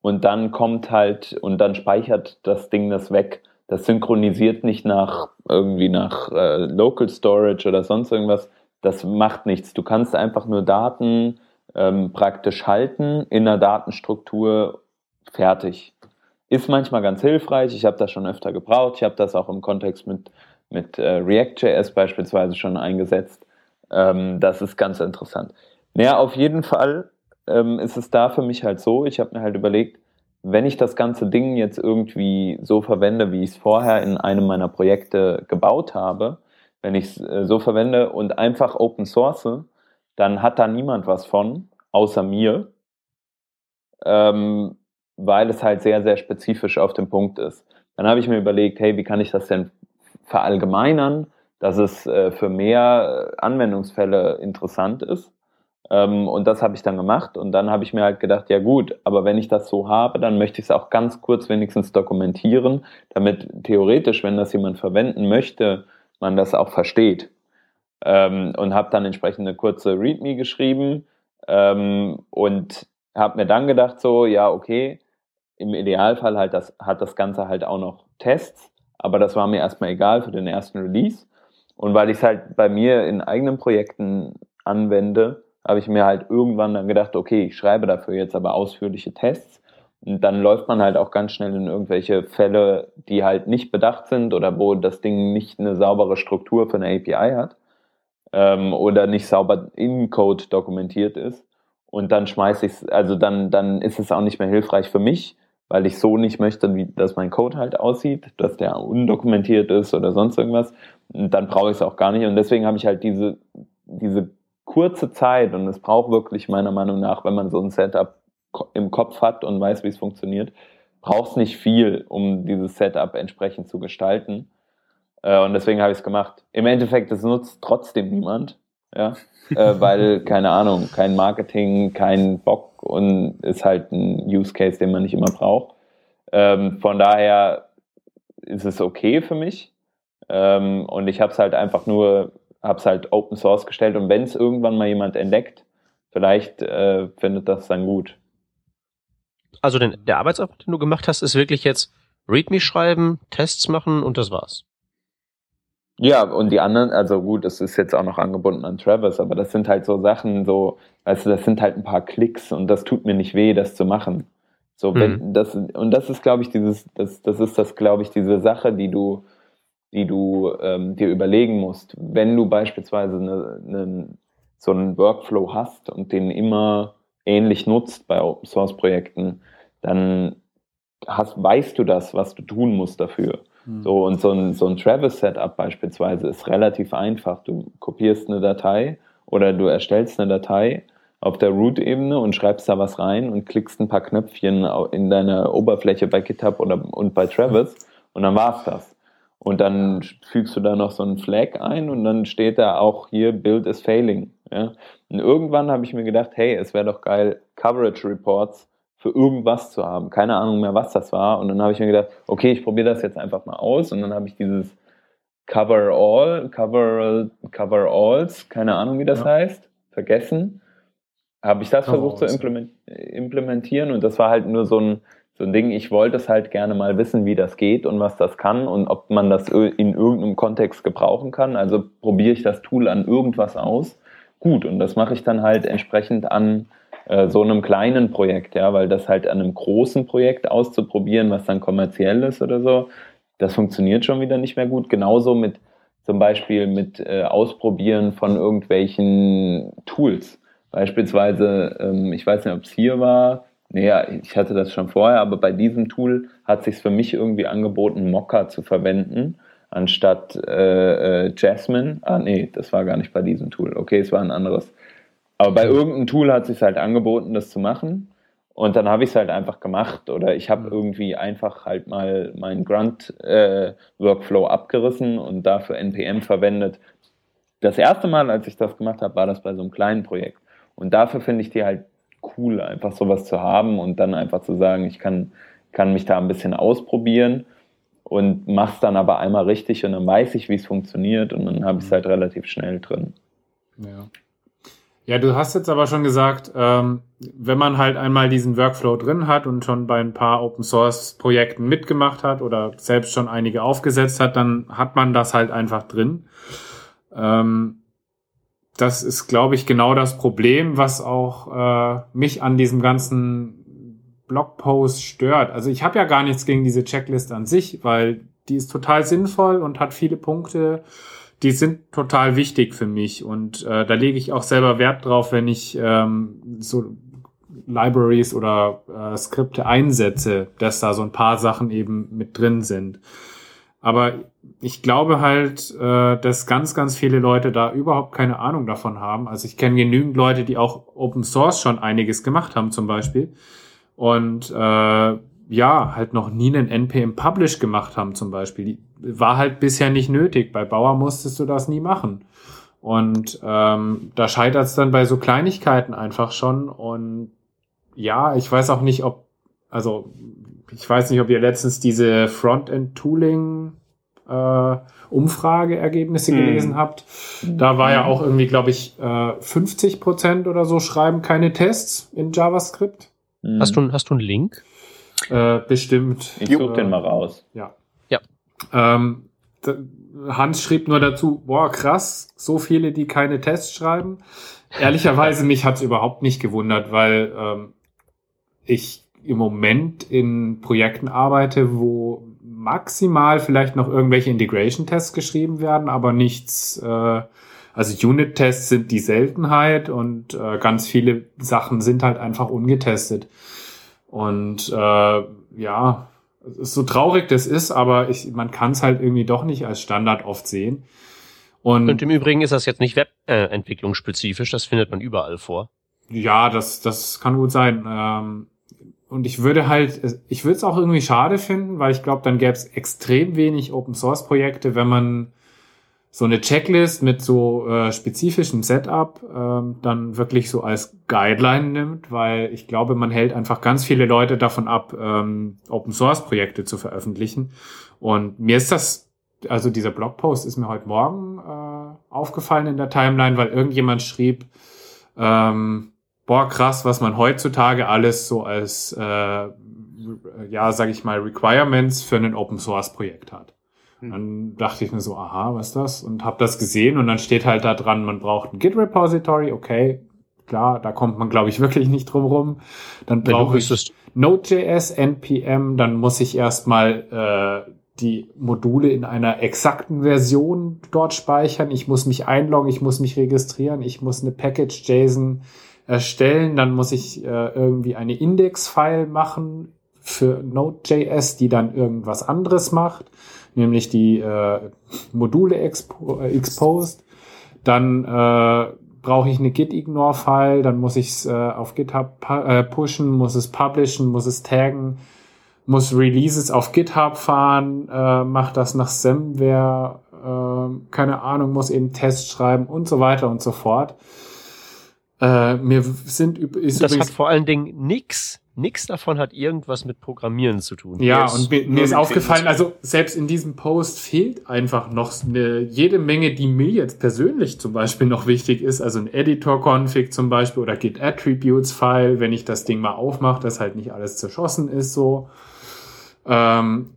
Und dann kommt halt, und dann speichert das Ding das weg. Das synchronisiert nicht nach irgendwie nach äh, Local Storage oder sonst irgendwas. Das macht nichts. Du kannst einfach nur Daten ähm, praktisch halten in einer Datenstruktur fertig. Ist manchmal ganz hilfreich. Ich habe das schon öfter gebraucht. Ich habe das auch im Kontext mit, mit äh, React.js beispielsweise schon eingesetzt. Ähm, das ist ganz interessant. Naja, auf jeden Fall ähm, ist es da für mich halt so, ich habe mir halt überlegt, wenn ich das ganze Ding jetzt irgendwie so verwende, wie ich es vorher in einem meiner Projekte gebaut habe, wenn ich es äh, so verwende und einfach Open Source, dann hat da niemand was von, außer mir. Ähm, weil es halt sehr, sehr spezifisch auf dem Punkt ist. Dann habe ich mir überlegt, hey, wie kann ich das denn verallgemeinern, dass es äh, für mehr äh, Anwendungsfälle interessant ist. Ähm, und das habe ich dann gemacht und dann habe ich mir halt gedacht, ja gut, aber wenn ich das so habe, dann möchte ich es auch ganz kurz wenigstens dokumentieren, damit theoretisch, wenn das jemand verwenden möchte, man das auch versteht. Ähm, und habe dann entsprechend eine kurze README geschrieben ähm, und habe mir dann gedacht so, ja okay, im Idealfall halt das, hat das Ganze halt auch noch Tests, aber das war mir erstmal egal für den ersten Release. Und weil ich es halt bei mir in eigenen Projekten anwende, habe ich mir halt irgendwann dann gedacht, okay, ich schreibe dafür jetzt aber ausführliche Tests. Und dann läuft man halt auch ganz schnell in irgendwelche Fälle, die halt nicht bedacht sind oder wo das Ding nicht eine saubere Struktur für eine API hat ähm, oder nicht sauber in Code dokumentiert ist. Und dann schmeiße ich es, also dann, dann ist es auch nicht mehr hilfreich für mich, weil ich so nicht möchte, wie, dass mein Code halt aussieht, dass der undokumentiert ist oder sonst irgendwas. Und dann brauche ich es auch gar nicht. Und deswegen habe ich halt diese, diese kurze Zeit und es braucht wirklich meiner Meinung nach, wenn man so ein Setup im Kopf hat und weiß, wie es funktioniert, braucht es nicht viel, um dieses Setup entsprechend zu gestalten. Äh, und deswegen habe ich es gemacht. Im Endeffekt, es nutzt trotzdem niemand, ja, äh, weil, keine Ahnung, kein Marketing, kein Bock und ist halt ein Use Case, den man nicht immer braucht. Ähm, von daher ist es okay für mich. Ähm, und ich habe es halt einfach nur habe es halt Open Source gestellt und wenn es irgendwann mal jemand entdeckt, vielleicht äh, findet das dann gut. Also den, der Arbeitsaufwand, den du gemacht hast, ist wirklich jetzt README schreiben, Tests machen und das war's. Ja, und die anderen, also gut, das ist jetzt auch noch angebunden an Travis, aber das sind halt so Sachen, so, weißt du, das sind halt ein paar Klicks und das tut mir nicht weh, das zu machen. So, wenn mhm. das, und das ist, glaube ich, dieses, das, das ist das, glaube ich, diese Sache, die du, die du ähm, dir überlegen musst. Wenn du beispielsweise eine, eine, so einen Workflow hast und den immer ähnlich nutzt bei Open Source Projekten, dann hast, weißt du das, was du tun musst dafür. Mhm. So, und so ein, so ein Travis Setup beispielsweise ist relativ einfach. Du kopierst eine Datei oder du erstellst eine Datei auf der Root-Ebene und schreibst da was rein und klickst ein paar Knöpfchen in deiner Oberfläche bei GitHub oder, und bei Travis und dann war's das. Und dann fügst du da noch so einen Flag ein und dann steht da auch hier Build is failing. Ja? Und irgendwann habe ich mir gedacht, hey, es wäre doch geil, Coverage Reports für irgendwas zu haben. Keine Ahnung mehr, was das war. Und dann habe ich mir gedacht, okay, ich probiere das jetzt einfach mal aus. Und dann habe ich dieses Cover All, Cover, Cover Alls, keine Ahnung, wie das ja. heißt, vergessen. Habe ich das Cover versucht zu implementieren und das war halt nur so ein, so ein Ding, ich wollte es halt gerne mal wissen, wie das geht und was das kann und ob man das in irgendeinem Kontext gebrauchen kann. Also probiere ich das Tool an irgendwas aus. Gut, und das mache ich dann halt entsprechend an äh, so einem kleinen Projekt, ja, weil das halt an einem großen Projekt auszuprobieren, was dann kommerziell ist oder so, das funktioniert schon wieder nicht mehr gut. Genauso mit zum Beispiel mit äh, Ausprobieren von irgendwelchen Tools. Beispielsweise, ähm, ich weiß nicht, ob es hier war, naja, ich hatte das schon vorher, aber bei diesem Tool hat sich für mich irgendwie angeboten, Mocha zu verwenden, anstatt äh, äh, Jasmine. Ah, nee, das war gar nicht bei diesem Tool. Okay, es war ein anderes. Aber bei irgendeinem Tool hat sich halt angeboten, das zu machen. Und dann habe ich es halt einfach gemacht oder ich habe irgendwie einfach halt mal meinen Grunt-Workflow äh, abgerissen und dafür NPM verwendet. Das erste Mal, als ich das gemacht habe, war das bei so einem kleinen Projekt. Und dafür finde ich die halt cool, einfach sowas zu haben und dann einfach zu sagen, ich kann, kann mich da ein bisschen ausprobieren und mach's dann aber einmal richtig und dann weiß ich, wie es funktioniert und dann habe ich es halt relativ schnell drin. Ja. Ja, du hast jetzt aber schon gesagt, ähm, wenn man halt einmal diesen Workflow drin hat und schon bei ein paar Open Source Projekten mitgemacht hat oder selbst schon einige aufgesetzt hat, dann hat man das halt einfach drin. Ähm, das ist, glaube ich, genau das Problem, was auch äh, mich an diesem ganzen Blogpost stört. Also ich habe ja gar nichts gegen diese Checklist an sich, weil die ist total sinnvoll und hat viele Punkte, die sind total wichtig für mich. Und äh, da lege ich auch selber Wert drauf, wenn ich ähm, so Libraries oder äh, Skripte einsetze, dass da so ein paar Sachen eben mit drin sind. Aber ich glaube halt, äh, dass ganz, ganz viele Leute da überhaupt keine Ahnung davon haben. Also ich kenne genügend Leute, die auch Open Source schon einiges gemacht haben zum Beispiel. Und äh, ja, halt noch nie einen NPM Publish gemacht haben zum Beispiel. Die war halt bisher nicht nötig. Bei Bauer musstest du das nie machen. Und ähm, da scheitert es dann bei so Kleinigkeiten einfach schon. Und ja, ich weiß auch nicht, ob, also ich weiß nicht, ob ihr letztens diese Frontend-Tooling äh, Umfrageergebnisse mhm. gelesen habt. Da war ja auch irgendwie, glaube ich, äh, 50 Prozent oder so schreiben keine Tests in JavaScript. Hast du, hast du einen Link? Äh, bestimmt. Ich such den mal raus. Ja. Ähm, Hans schrieb nur dazu, boah, krass, so viele, die keine Tests schreiben. Ehrlicherweise, mich hat's überhaupt nicht gewundert, weil ähm, ich im Moment in Projekten arbeite, wo maximal vielleicht noch irgendwelche Integration-Tests geschrieben werden, aber nichts, äh, also Unit-Tests sind die Seltenheit und äh, ganz viele Sachen sind halt einfach ungetestet. Und äh, ja, so traurig das ist, aber ich, man kann es halt irgendwie doch nicht als Standard oft sehen. Und, und im Übrigen ist das jetzt nicht Webentwicklungsspezifisch, das findet man überall vor. Ja, das, das kann gut sein. Ähm, und ich würde halt, ich würde es auch irgendwie schade finden, weil ich glaube, dann gäbe es extrem wenig Open Source Projekte, wenn man so eine Checklist mit so äh, spezifischem Setup ähm, dann wirklich so als Guideline nimmt, weil ich glaube, man hält einfach ganz viele Leute davon ab, ähm, Open Source Projekte zu veröffentlichen. Und mir ist das, also dieser Blogpost ist mir heute Morgen äh, aufgefallen in der Timeline, weil irgendjemand schrieb, ähm, boah, krass, was man heutzutage alles so als, äh, ja, sag ich mal, Requirements für ein Open Source Projekt hat. Hm. Dann dachte ich mir so, aha, was ist das? Und habe das gesehen und dann steht halt da dran, man braucht ein Git Repository, okay, klar, da kommt man, glaube ich, wirklich nicht drum rum. Dann brauche ich Node.js, NPM, dann muss ich erstmal äh, die Module in einer exakten Version dort speichern. Ich muss mich einloggen, ich muss mich registrieren, ich muss eine Package JSON erstellen, dann muss ich äh, irgendwie eine Index-File machen für Node.js, die dann irgendwas anderes macht, nämlich die äh, Module expo äh, exposed. Dann äh, brauche ich eine Git-Ignore-File, dann muss ich es äh, auf GitHub äh, pushen, muss es publishen, muss es taggen, muss Releases auf GitHub fahren, äh, macht das nach Semware, äh, keine Ahnung, muss eben Tests schreiben und so weiter und so fort. Äh, mir sind ist das hat vor allen Dingen nix, nix davon hat irgendwas mit Programmieren zu tun. Ja, und mir, mir ist aufgefallen, also selbst in diesem Post fehlt einfach noch eine, jede Menge, die mir jetzt persönlich zum Beispiel noch wichtig ist, also ein Editor-Config zum Beispiel oder Git Attributes-File, wenn ich das Ding mal aufmache, dass halt nicht alles zerschossen ist so. Ähm,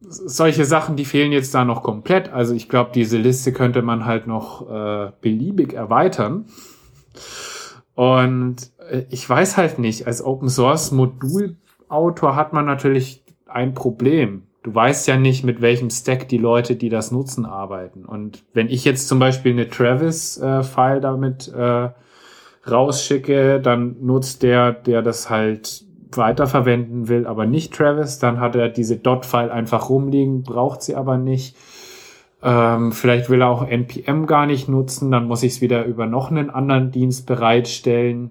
solche Sachen, die fehlen jetzt da noch komplett. Also ich glaube, diese Liste könnte man halt noch äh, beliebig erweitern. Und ich weiß halt nicht, als Open Source Modulautor hat man natürlich ein Problem. Du weißt ja nicht, mit welchem Stack die Leute, die das nutzen, arbeiten. Und wenn ich jetzt zum Beispiel eine Travis-File äh, damit äh, rausschicke, dann nutzt der, der das halt weiterverwenden will, aber nicht Travis, dann hat er diese Dot-File einfach rumliegen, braucht sie aber nicht. Ähm, vielleicht will er auch NPM gar nicht nutzen, dann muss ich es wieder über noch einen anderen Dienst bereitstellen.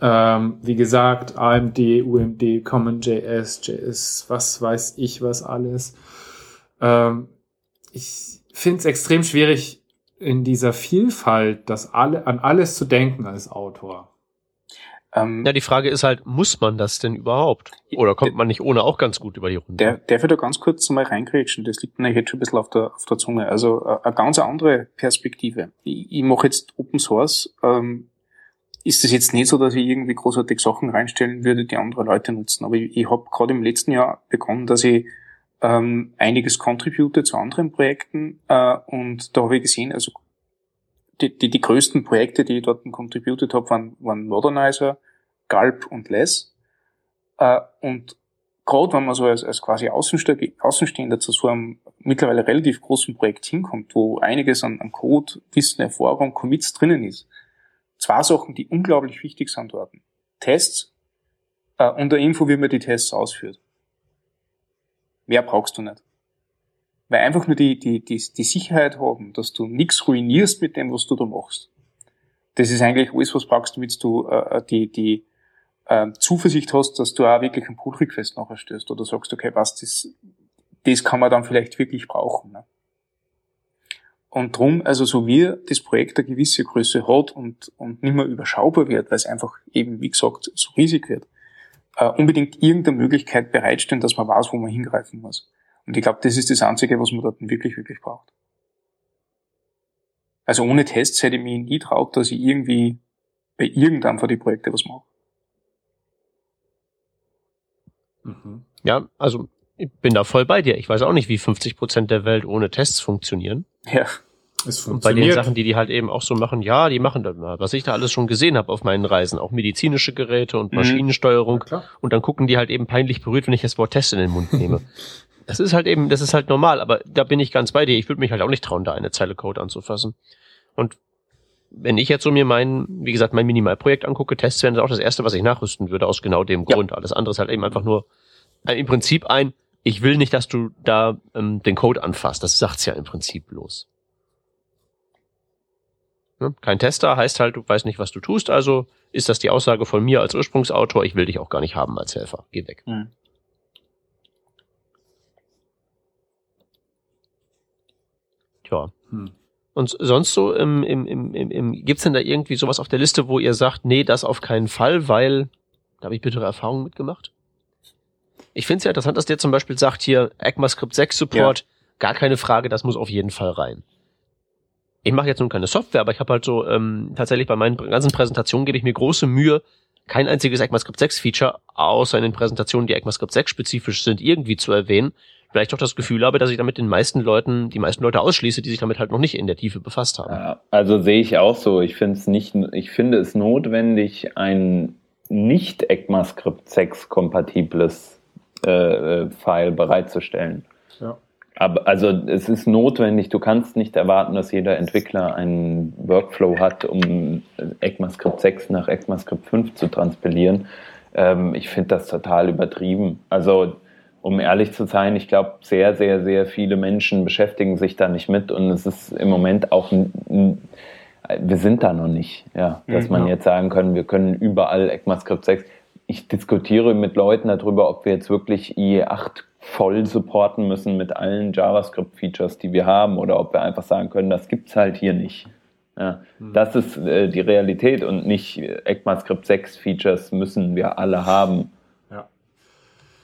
Ähm, wie gesagt, AMD, UMD, CommonJS, JS, was weiß ich, was alles. Ähm, ich finde es extrem schwierig, in dieser Vielfalt das alle, an alles zu denken als Autor. Ähm, ja, die Frage ist halt, muss man das denn überhaupt? Oder kommt man nicht ohne auch ganz gut über die Runde? Der, darf ich da ganz kurz mal reingrätschen? Das liegt mir jetzt schon ein bisschen auf der, auf der Zunge. Also äh, eine ganz andere Perspektive. Ich, ich mache jetzt Open Source. Ähm, ist es jetzt nicht so, dass ich irgendwie großartig Sachen reinstellen würde, die andere Leute nutzen. Aber ich, ich habe gerade im letzten Jahr begonnen, dass ich ähm, einiges contribute zu anderen Projekten äh, und da habe ich gesehen, also die, die, die größten Projekte, die ich dort contributed habe, waren, waren Modernizer, Galb und Less. Äh, und gerade wenn man so als, als quasi Außenstehender, Außenstehender zu so einem mittlerweile relativ großen Projekt hinkommt, wo einiges an, an Code, Wissen, Erfahrung, Commits drinnen ist, zwei Sachen, die unglaublich wichtig sind dort. Tests äh, und der Info, wie man die Tests ausführt. Mehr brauchst du nicht. Weil einfach nur die, die, die, die Sicherheit haben, dass du nichts ruinierst mit dem, was du da machst. Das ist eigentlich alles, was brauchst, damit du äh, die, die äh, Zuversicht hast, dass du auch wirklich einen Pull-Request nachher stößt oder sagst, okay, was, das, das kann man dann vielleicht wirklich brauchen. Ne? Und drum, also so wie das Projekt eine gewisse Größe hat und, und nicht mehr überschaubar wird, weil es einfach eben, wie gesagt, so riesig wird, äh, unbedingt irgendeine Möglichkeit bereitstellen, dass man weiß, wo man hingreifen muss. Und ich glaube, das ist das Einzige, was man dort wirklich, wirklich braucht. Also ohne Tests hätte ich mich nie traut, dass ich irgendwie bei irgendeinem von den Projekten was mache. Mhm. Ja, also ich bin da voll bei dir. Ich weiß auch nicht, wie 50 Prozent der Welt ohne Tests funktionieren. Ja. Es funktioniert. Und bei den Sachen, die die halt eben auch so machen, ja, die machen das mal. Was ich da alles schon gesehen habe auf meinen Reisen, auch medizinische Geräte und mhm. Maschinensteuerung. Mhm. Und dann gucken die halt eben peinlich berührt, wenn ich das Wort Test in den Mund nehme. das ist halt eben, das ist halt normal, aber da bin ich ganz bei dir. Ich würde mich halt auch nicht trauen, da eine Zeile Code anzufassen. Und wenn ich jetzt so mir mein, wie gesagt, mein Minimalprojekt angucke, Tests wären das auch das erste, was ich nachrüsten würde, aus genau dem ja. Grund. Alles andere ist halt eben einfach nur äh, im Prinzip ein, ich will nicht, dass du da ähm, den Code anfasst. Das sagt's ja im Prinzip bloß. Ne? Kein Tester heißt halt, du weißt nicht, was du tust, also ist das die Aussage von mir als Ursprungsautor, ich will dich auch gar nicht haben als Helfer. Geh weg. Mhm. Tja. Hm. Und sonst so im, im, im, im, gibt's denn da irgendwie sowas auf der Liste, wo ihr sagt, nee, das auf keinen Fall, weil da habe ich bittere Erfahrungen mitgemacht? Ich finde es ja interessant, dass der zum Beispiel sagt hier ECMAScript 6 Support, ja. gar keine Frage, das muss auf jeden Fall rein. Ich mache jetzt nun keine Software, aber ich habe halt so ähm, tatsächlich bei meinen ganzen Präsentationen gebe ich mir große Mühe, kein einziges ECMAScript 6 Feature, außer in den Präsentationen, die ECMAScript 6 spezifisch sind, irgendwie zu erwähnen, vielleicht doch das Gefühl habe, dass ich damit den meisten Leuten, die meisten Leute ausschließe, die sich damit halt noch nicht in der Tiefe befasst haben. Also sehe ich auch so. Ich finde es nicht, ich finde es notwendig, ein nicht ECMAScript 6 kompatibles äh, äh, File bereitzustellen. Ja. Aber also es ist notwendig, du kannst nicht erwarten, dass jeder Entwickler einen Workflow hat, um ECMAScript 6 nach ECMAScript 5 zu transpilieren. Ähm, ich finde das total übertrieben. Also um ehrlich zu sein, ich glaube, sehr, sehr, sehr viele Menschen beschäftigen sich da nicht mit und es ist im Moment auch, wir sind da noch nicht, ja, dass mhm, man ja. jetzt sagen können, wir können überall ECMAScript 6. Ich diskutiere mit Leuten darüber, ob wir jetzt wirklich IE8 voll supporten müssen mit allen JavaScript-Features, die wir haben, oder ob wir einfach sagen können, das gibt's halt hier nicht. Ja, mhm. Das ist äh, die Realität und nicht ECMAScript 6 Features müssen wir alle haben.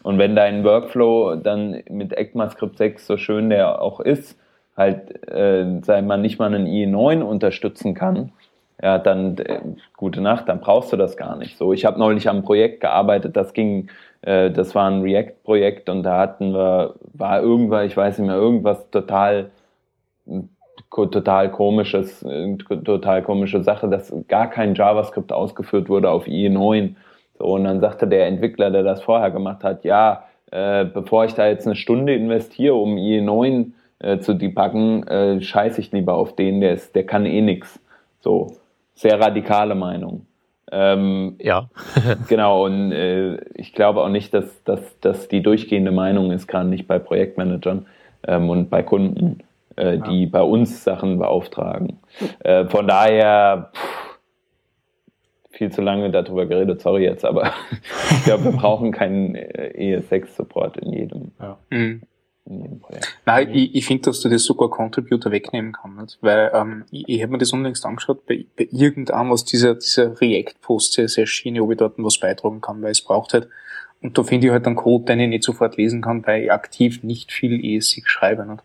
Und wenn dein Workflow dann mit ECMAScript 6 so schön der auch ist, halt, äh, sei mal nicht mal einen IE9 unterstützen kann, ja, dann äh, gute Nacht, dann brauchst du das gar nicht. So, ich habe neulich am Projekt gearbeitet, das ging, äh, das war ein React-Projekt und da hatten wir, war irgendwas, ich weiß nicht mehr, irgendwas total total komisches, total komische Sache, dass gar kein JavaScript ausgeführt wurde auf IE9 so, und dann sagte der Entwickler, der das vorher gemacht hat, ja, äh, bevor ich da jetzt eine Stunde investiere, um IE9 äh, zu debuggen, äh, scheiße ich lieber auf den, der ist, der kann eh nix. So, sehr radikale Meinung. Ähm, ja. genau, und äh, ich glaube auch nicht, dass, dass, dass die durchgehende Meinung ist, gerade nicht bei Projektmanagern ähm, und bei Kunden, äh, die ja. bei uns Sachen beauftragen. Äh, von daher, pff, viel zu lange darüber geredet, sorry jetzt, aber ich glaube, wir brauchen keinen äh, ES6-Support in jedem. Ja. Mhm. In jedem Projekt. Nein, ich, ich finde, dass du das sogar Contributor wegnehmen kannst, weil ähm, ich, ich habe mir das unlängst angeschaut, bei, bei irgendeinem aus dieser, dieser React-Post CSS-Schiene, ob ich dort was beitragen kann, weil es braucht halt, und da finde ich halt einen Code, den ich nicht sofort lesen kann, weil ich aktiv nicht viel ES6 schreibe. Nicht?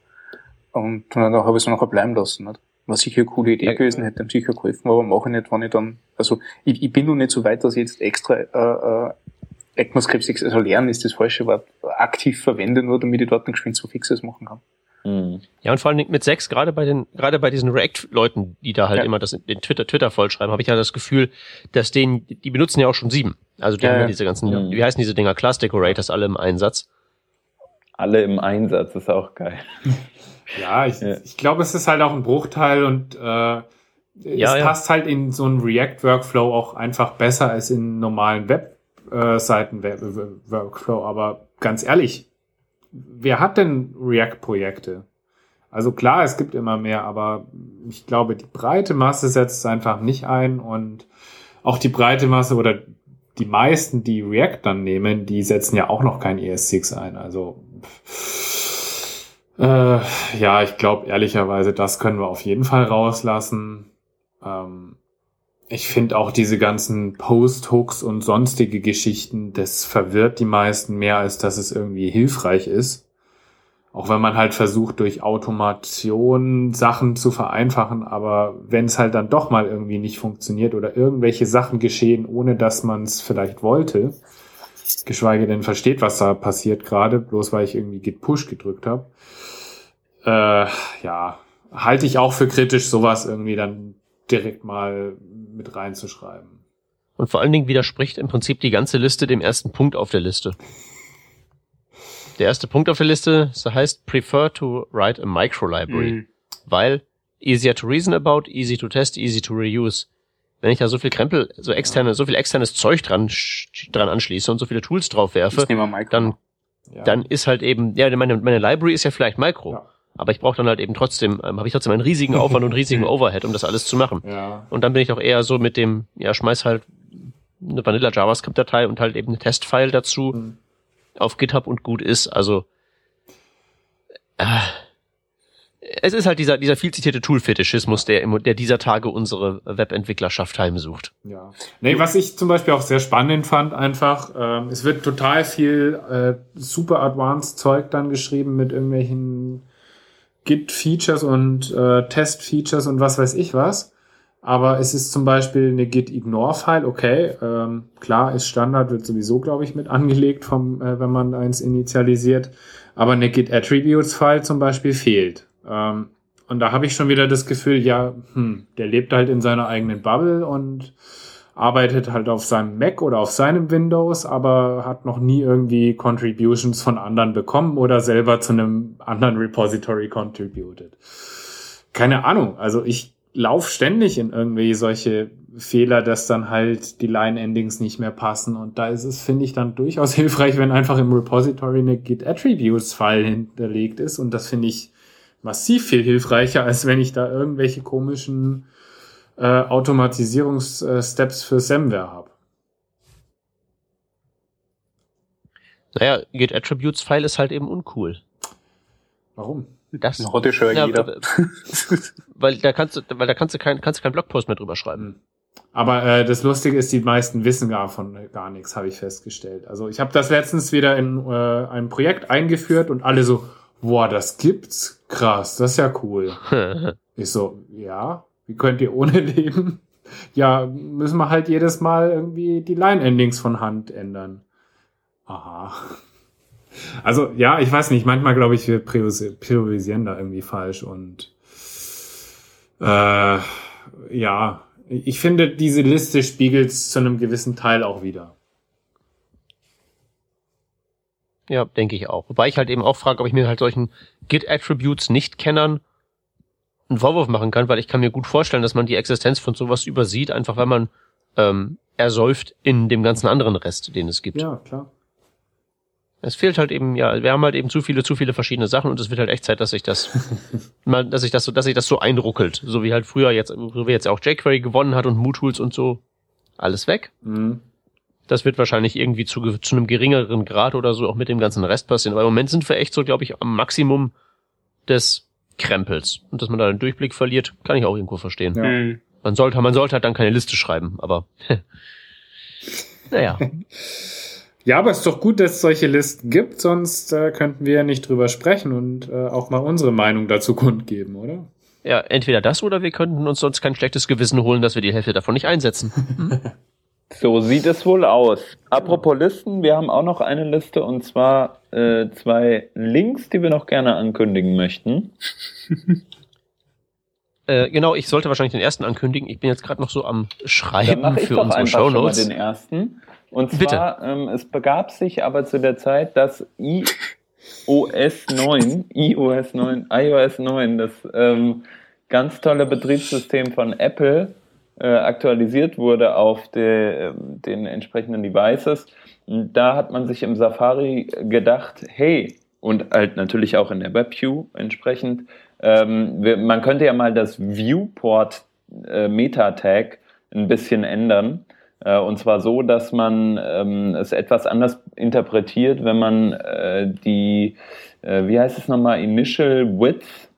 Und dann habe ich es nachher bleiben lassen. Nicht? Was sicher eine coole Idee ja, gewesen, hätte ihm sicher geholfen, aber mache ich nicht, wenn ich dann, also ich, ich bin noch nicht so weit, dass ich jetzt extra äh, äh, ECMAScript 6, also lernen ist das falsche Wort, aktiv verwende, nur damit ich dort ein geschwind so Fixes machen kann. Mhm. Ja, und vor allem mit 6, gerade bei den, gerade bei diesen React-Leuten, die da halt ja. immer das in Twitter, Twitter vollschreiben, habe ich ja das Gefühl, dass denen, die benutzen ja auch schon sieben. Also die ja, haben ja diese ganzen, mhm. wie heißen diese Dinger, Class Decorators alle im Einsatz. Alle im Einsatz, ist auch geil. Ja, ich, ja. ich glaube, es ist halt auch ein Bruchteil und äh, ja, es ja. passt halt in so einen React-Workflow auch einfach besser als in normalen Webseiten-Workflow. Aber ganz ehrlich, wer hat denn React-Projekte? Also klar, es gibt immer mehr, aber ich glaube, die breite Masse setzt einfach nicht ein und auch die breite Masse oder die meisten, die React dann nehmen, die setzen ja auch noch kein ES6 ein. Also Äh, ja, ich glaube ehrlicherweise, das können wir auf jeden Fall rauslassen. Ähm, ich finde auch diese ganzen Post-Hooks und sonstige Geschichten, das verwirrt die meisten mehr, als dass es irgendwie hilfreich ist. Auch wenn man halt versucht, durch Automation Sachen zu vereinfachen, aber wenn es halt dann doch mal irgendwie nicht funktioniert oder irgendwelche Sachen geschehen, ohne dass man es vielleicht wollte, geschweige denn versteht, was da passiert gerade, bloß weil ich irgendwie Git Push gedrückt habe, äh, ja, halte ich auch für kritisch, sowas irgendwie dann direkt mal mit reinzuschreiben. Und vor allen Dingen widerspricht im Prinzip die ganze Liste dem ersten Punkt auf der Liste. Der erste Punkt auf der Liste so heißt Prefer to write a micro-library, mhm. weil easier to reason about, easy to test, easy to reuse. Wenn ich da so viel Krempel, so externe, so viel externes Zeug dran, dran anschließe und so viele Tools drauf werfe, dann, ja. dann ist halt eben, ja, meine, meine Library ist ja vielleicht Micro. Ja. Aber ich brauche dann halt eben trotzdem, ähm, habe ich trotzdem einen riesigen Aufwand und riesigen Overhead, um das alles zu machen. Ja. Und dann bin ich auch eher so mit dem, ja, schmeiß halt eine Vanilla JavaScript-Datei und halt eben eine Testfile dazu. Mhm auf GitHub und gut ist. Also äh, es ist halt dieser, dieser viel zitierte Tool-Fetischismus, der, der dieser Tage unsere Webentwicklerschaft heimsucht. Ja. Nee, was ich zum Beispiel auch sehr spannend fand, einfach, ähm, es wird total viel äh, super advanced Zeug dann geschrieben mit irgendwelchen Git-Features und äh, Test-Features und was weiß ich was. Aber es ist zum Beispiel eine Git-Ignore-File, okay, ähm, klar, ist Standard, wird sowieso, glaube ich, mit angelegt, vom, äh, wenn man eins initialisiert. Aber eine Git-Attributes-File zum Beispiel fehlt. Ähm, und da habe ich schon wieder das Gefühl, ja, hm, der lebt halt in seiner eigenen Bubble und arbeitet halt auf seinem Mac oder auf seinem Windows, aber hat noch nie irgendwie Contributions von anderen bekommen oder selber zu einem anderen Repository contributed. Keine Ahnung. Also ich lauf ständig in irgendwie solche Fehler, dass dann halt die Line-Endings nicht mehr passen. Und da ist es, finde ich, dann durchaus hilfreich, wenn einfach im Repository eine Git Attributes-File hinterlegt ist. Und das finde ich massiv viel hilfreicher, als wenn ich da irgendwelche komischen äh, Automatisierungssteps für Semware habe. Naja, Git Attributes File ist halt eben uncool. Warum? Das heute schon ja, jeder. weil da kannst du, weil da kannst du kein, kannst du keinen Blogpost mehr drüber schreiben. Hm. Aber äh, das Lustige ist, die meisten wissen gar von äh, gar nichts, habe ich festgestellt. Also ich habe das letztens wieder in äh, ein Projekt eingeführt und alle so, boah, das gibt's, krass, das ist ja cool. ich so, ja, wie könnt ihr ohne leben? Ja, müssen wir halt jedes Mal irgendwie die Line-Endings von Hand ändern. Aha. Also ja, ich weiß nicht, manchmal glaube ich, wir priorisieren da irgendwie falsch und äh, ja, ich finde, diese Liste spiegelt es zu einem gewissen Teil auch wieder. Ja, denke ich auch. Wobei ich halt eben auch frage, ob ich mir halt solchen Git-Attributes nicht kennern einen Vorwurf machen kann, weil ich kann mir gut vorstellen, dass man die Existenz von sowas übersieht, einfach weil man ähm, ersäuft in dem ganzen anderen Rest, den es gibt. Ja, klar. Es fehlt halt eben, ja, wir haben halt eben zu viele, zu viele verschiedene Sachen und es wird halt echt Zeit, dass sich das, mal, dass sich das so, dass sich das so einruckelt. So wie halt früher jetzt, so wie jetzt auch jQuery gewonnen hat und MooTools und so. Alles weg. Mhm. Das wird wahrscheinlich irgendwie zu, zu einem geringeren Grad oder so auch mit dem ganzen Rest passieren. Aber im Moment sind wir echt so, glaube ich, am Maximum des Krempels. Und dass man da einen Durchblick verliert, kann ich auch irgendwo verstehen. Ja. Mhm. Man sollte, man sollte halt dann keine Liste schreiben, aber naja. Ja, aber es ist doch gut, dass es solche Listen gibt, sonst äh, könnten wir ja nicht drüber sprechen und äh, auch mal unsere Meinung dazu kundgeben, oder? Ja, entweder das oder wir könnten uns sonst kein schlechtes Gewissen holen, dass wir die Hälfte davon nicht einsetzen. so sieht es wohl aus. Apropos Listen, wir haben auch noch eine Liste und zwar äh, zwei Links, die wir noch gerne ankündigen möchten. Äh, genau, ich sollte wahrscheinlich den ersten ankündigen. Ich bin jetzt gerade noch so am Schreiben für unsere Shownotes. den ersten. Und zwar, ähm, es begab sich aber zu der Zeit, dass iOS 9, iOS 9, iOS 9, das ähm, ganz tolle Betriebssystem von Apple, aktualisiert wurde auf de, den entsprechenden Devices. Da hat man sich im Safari gedacht, hey, und halt natürlich auch in der WebView entsprechend, ähm, wir, man könnte ja mal das Viewport äh, Meta-Tag ein bisschen ändern Äh, und zwar so, dass man ähm, es etwas anders interpretiert, wenn man äh, die, äh, wie heißt es nochmal, Initial Width?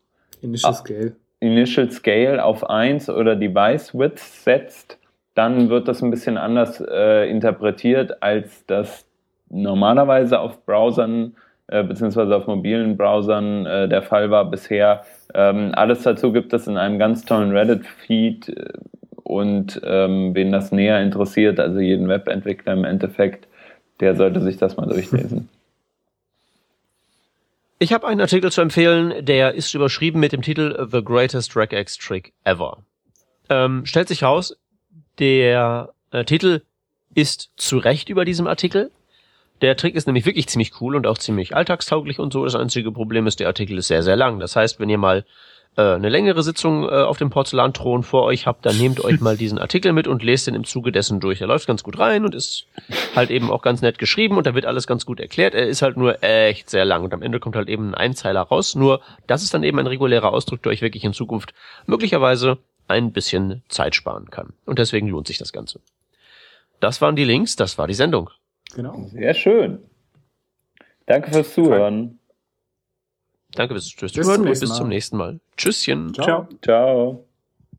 Initial ah, Scale. Initial Scale auf 1 oder Device Width setzt, dann wird das ein bisschen anders äh, interpretiert, als das normalerweise auf Browsern äh, beziehungsweise auf mobilen Browsern äh, der Fall war bisher. Ähm, alles dazu gibt es in einem ganz tollen Reddit-Feed äh, und ähm, wen das näher interessiert, also jeden Webentwickler im Endeffekt, der sollte sich das mal durchlesen. Ich habe einen Artikel zu empfehlen, der ist überschrieben mit dem Titel The Greatest Regex Trick Ever. Ähm, stellt sich raus, der äh, Titel ist zu Recht über diesem Artikel. Der Trick ist nämlich wirklich ziemlich cool und auch ziemlich alltagstauglich und so. Das einzige Problem ist, der Artikel ist sehr, sehr lang. Das heißt, wenn ihr mal äh, eine längere Sitzung äh, auf dem Porzellanthron vor euch habt, dann nehmt euch mal diesen Artikel mit und lest den im Zuge dessen durch. Er läuft ganz gut rein und ist halt eben auch ganz nett geschrieben und da wird alles ganz gut erklärt. Er ist halt nur echt sehr lang und am Ende kommt halt eben ein Einzeiler raus. Nur das ist dann eben ein regulärer Ausdruck, der euch wirklich in Zukunft möglicherweise ein bisschen Zeit sparen kann. Und deswegen lohnt sich das Ganze. Das waren die Links, das war die Sendung. Genau. Sehr schön. Danke fürs Zuhören. Danke fürs Zuhören und bis zum nächsten Mal. Tschüsschen. Ciao. Ciao.